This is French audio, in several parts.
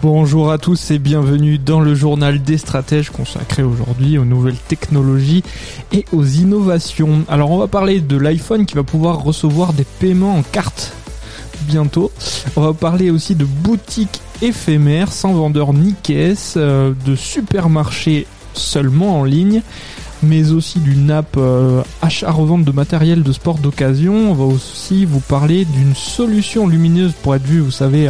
Bonjour à tous et bienvenue dans le journal des stratèges consacré aujourd'hui aux nouvelles technologies et aux innovations. Alors on va parler de l'iPhone qui va pouvoir recevoir des paiements en carte bientôt. On va parler aussi de boutiques éphémères sans vendeur ni caisse, euh, de supermarchés seulement en ligne mais aussi d'une app euh, achat-revente de matériel de sport d'occasion. On va aussi vous parler d'une solution lumineuse pour être vu, vous savez,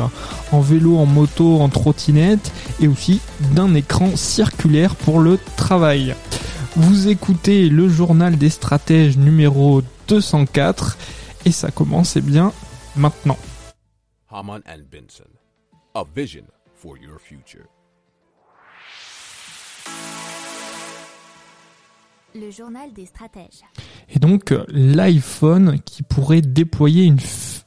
en vélo, en moto, en trottinette, et aussi d'un écran circulaire pour le travail. Vous écoutez le journal des stratèges numéro 204, et ça commence eh bien maintenant. A vision for your future. Le journal des stratèges. Et donc euh, l'iPhone qui pourrait déployer une,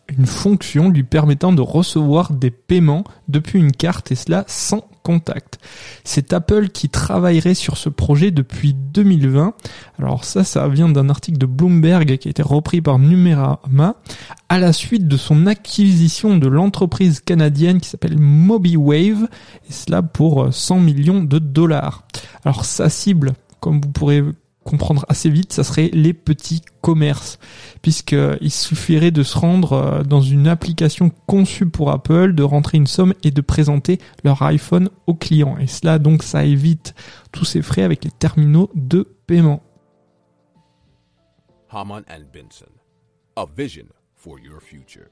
une fonction lui permettant de recevoir des paiements depuis une carte et cela sans contact. C'est Apple qui travaillerait sur ce projet depuis 2020. Alors ça, ça vient d'un article de Bloomberg qui a été repris par Numerama à la suite de son acquisition de l'entreprise canadienne qui s'appelle MobiWave et cela pour euh, 100 millions de dollars. Alors sa cible, comme vous pourrez comprendre assez vite, ça serait les petits commerces, puisqu'il suffirait de se rendre euh, dans une application conçue pour Apple, de rentrer une somme et de présenter leur iPhone au client. Et cela, donc, ça évite tous ces frais avec les terminaux de paiement. Haman and Benson, a vision for your future.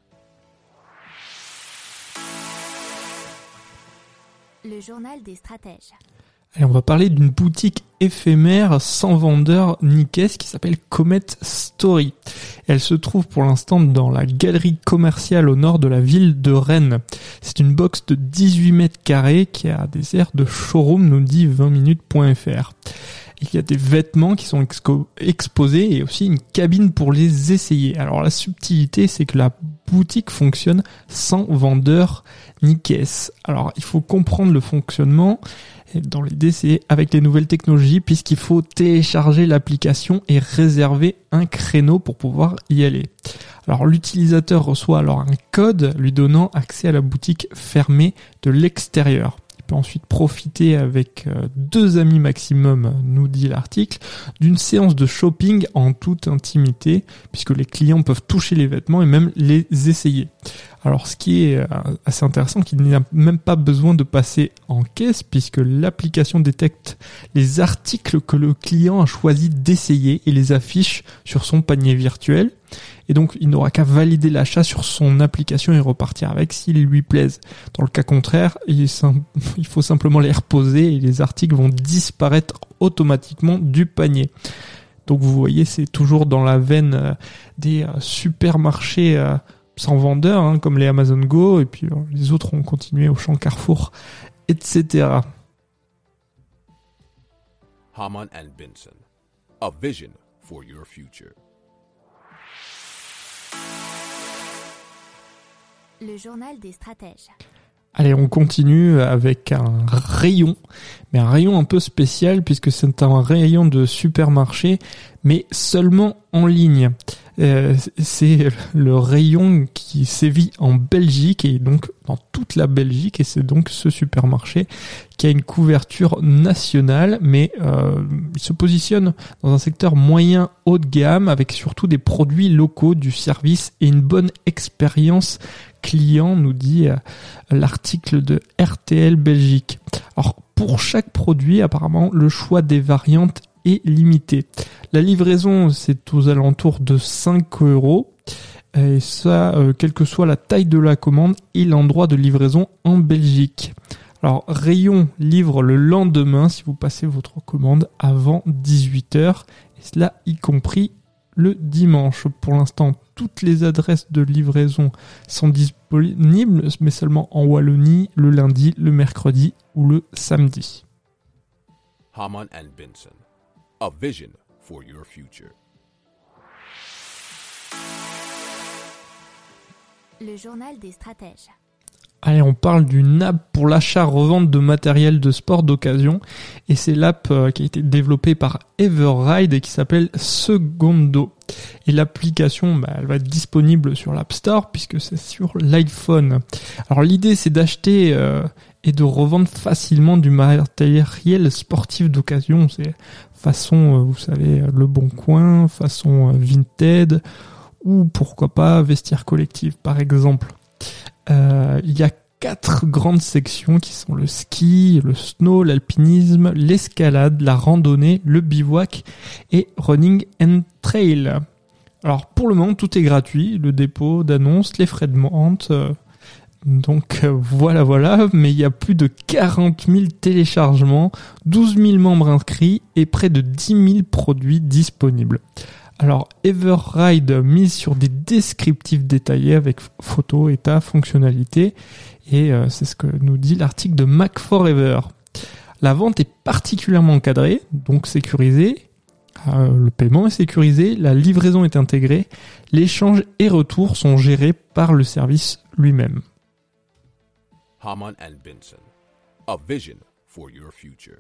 Le journal des stratèges. Et on va parler d'une boutique éphémère sans vendeur ni caisse qui s'appelle Comet Story. Elle se trouve pour l'instant dans la galerie commerciale au nord de la ville de Rennes. C'est une box de 18 mètres carrés qui a des airs de showroom, nous dit 20minutes.fr. Il y a des vêtements qui sont exposés et aussi une cabine pour les essayer. Alors la subtilité, c'est que la boutique fonctionne sans vendeur ni caisse. Alors il faut comprendre le fonctionnement. Dans l'idée, c'est avec les nouvelles technologies, puisqu'il faut télécharger l'application et réserver un créneau pour pouvoir y aller. Alors l'utilisateur reçoit alors un code lui donnant accès à la boutique fermée de l'extérieur. Ensuite profiter avec euh, deux amis maximum, nous dit l'article, d'une séance de shopping en toute intimité, puisque les clients peuvent toucher les vêtements et même les essayer. Alors ce qui est euh, assez intéressant, qu'il n'y a même pas besoin de passer en caisse, puisque l'application détecte les articles que le client a choisi d'essayer et les affiche sur son panier virtuel. Et donc, il n'aura qu'à valider l'achat sur son application et repartir avec s'il lui plaise. Dans le cas contraire, il, faut simplement les reposer et les articles vont disparaître automatiquement du panier. Donc, vous voyez, c'est toujours dans la veine euh, des euh, supermarchés euh, sans vendeur, hein, comme les Amazon Go, et puis les autres ont continué au champ Carrefour, etc. Haman and Benson, a vision for your future. Le journal des stratèges. Allez, on continue avec un rayon, mais un rayon un peu spécial puisque c'est un rayon de supermarché, mais seulement en ligne. Euh, c'est le rayon qui sévit en Belgique et donc dans toute la Belgique et c'est donc ce supermarché qui a une couverture nationale, mais euh, il se positionne dans un secteur moyen haut de gamme avec surtout des produits locaux, du service et une bonne expérience client, nous dit euh, l'article de RTL Belgique. Alors pour chaque produit, apparemment, le choix des variantes est limité. La livraison, c'est aux alentours de 5 euros. Et ça, euh, quelle que soit la taille de la commande et l'endroit de livraison en Belgique. Alors, Rayon livre le lendemain si vous passez votre commande avant 18h. Et cela y compris le dimanche. Pour l'instant, toutes les adresses de livraison sont disponibles, mais seulement en Wallonie le lundi, le mercredi ou le samedi. A vision for your future. Le journal des stratèges. Allez, on parle d'une app pour l'achat-revente de matériel de sport d'occasion. Et c'est l'app euh, qui a été développée par Everride et qui s'appelle Segundo. Et l'application, bah, elle va être disponible sur l'App Store puisque c'est sur l'iPhone. Alors l'idée, c'est d'acheter euh, et de revendre facilement du matériel sportif d'occasion. C'est façon, euh, vous savez, Le Bon Coin, façon Vinted ou pourquoi pas Vestiaire Collectif par exemple. Euh, il y a quatre grandes sections qui sont le ski, le snow, l'alpinisme, l'escalade, la randonnée, le bivouac et running and trail. Alors pour le moment tout est gratuit, le dépôt d'annonces, les frais de vente. Euh, donc euh, voilà voilà, mais il y a plus de 40 000 téléchargements, 12 000 membres inscrits et près de 10 000 produits disponibles. Alors, Everride mise sur des descriptifs détaillés avec photos, état, fonctionnalités. Et euh, c'est ce que nous dit l'article de Mac Forever. La vente est particulièrement encadrée, donc sécurisée. Euh, le paiement est sécurisé, la livraison est intégrée, l'échange et retour sont gérés par le service lui-même. Haman and Benson, a vision for your future.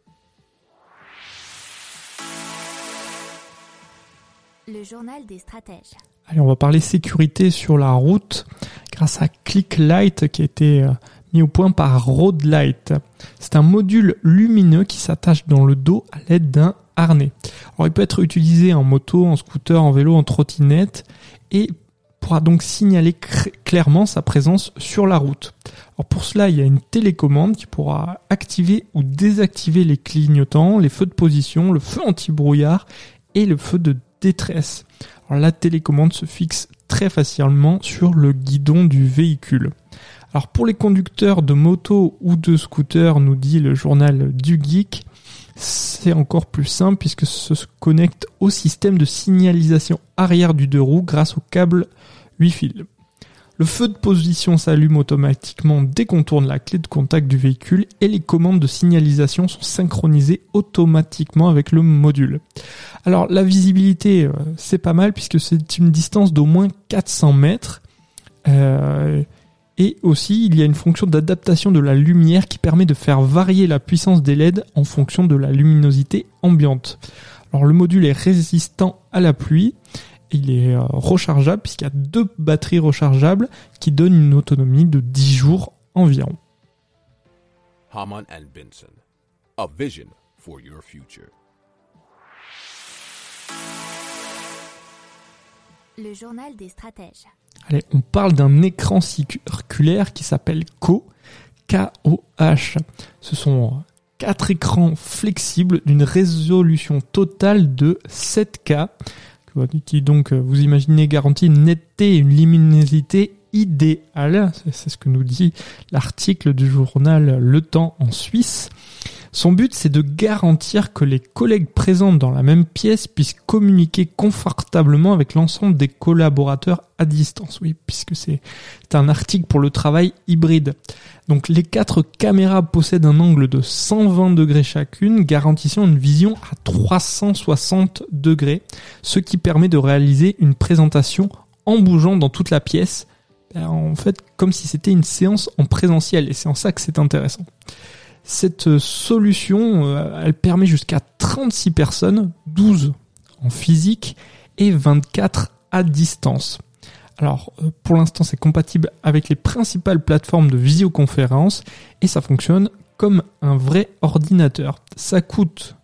Le journal des stratèges. Allez, on va parler sécurité sur la route grâce à ClickLight qui a été euh, mis au point par Roadlight. C'est un module lumineux qui s'attache dans le dos à l'aide d'un harnais. Alors, il peut être utilisé en moto, en scooter, en vélo, en trottinette et pourra donc signaler clairement sa présence sur la route. Pour cela, il y a une télécommande qui pourra activer ou désactiver les clignotants, les feux de position, le feu anti-brouillard et le feu de détresse. La télécommande se fixe très facilement sur le guidon du véhicule. Pour les conducteurs de moto ou de scooter, nous dit le journal du geek, c'est encore plus simple puisque se connecte au système de signalisation arrière du deux roues grâce au câble 8 fils. Le feu de position s'allume automatiquement dès qu'on tourne la clé de contact du véhicule et les commandes de signalisation sont synchronisées automatiquement avec le module. Alors la visibilité, euh, c'est pas mal puisque c'est une distance d'au moins 400 mètres. Euh, et aussi, il y a une fonction d'adaptation de la lumière qui permet de faire varier la puissance des LED en fonction de la luminosité ambiante. Alors le module est résistant à la pluie il est euh, rechargeable puisqu'il y a deux batteries rechargeables qui donnent une autonomie de 10 jours environ. Haman and Benson, a vision for your future. Le journal des stratèges. Allez, on parle d'un écran circulaire qui s'appelle Co, K-O-H. Ce sont quatre écrans flexibles d'une résolution totale de 7K qui donc, euh, vous imaginez, garantit une netteté et une luminosité idéale. C'est ce que nous dit l'article du journal Le Temps en Suisse. Son but, c'est de garantir que les collègues présents dans la même pièce puissent communiquer confortablement avec l'ensemble des collaborateurs à distance. Oui, puisque c'est un article pour le travail hybride. Donc les quatre caméras possèdent un angle de 120 degrés chacune, garantissant une vision à 360 degrés, ce qui permet de réaliser une présentation en bougeant dans toute la pièce, ben, en fait comme si c'était une séance en présentiel, et c'est en ça que c'est intéressant. Cette solution, euh, elle permet jusqu'à 36 personnes, 12 en physique et 24 à distance. Alors, euh, pour l'instant, c'est compatible avec les principales plateformes de visioconférence et ça fonctionne comme un vrai ordinateur. Ça coûte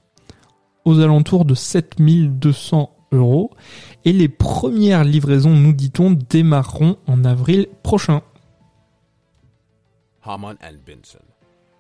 aux alentours de 7200 euros et les premières livraisons, nous dit-on, démarreront en avril prochain.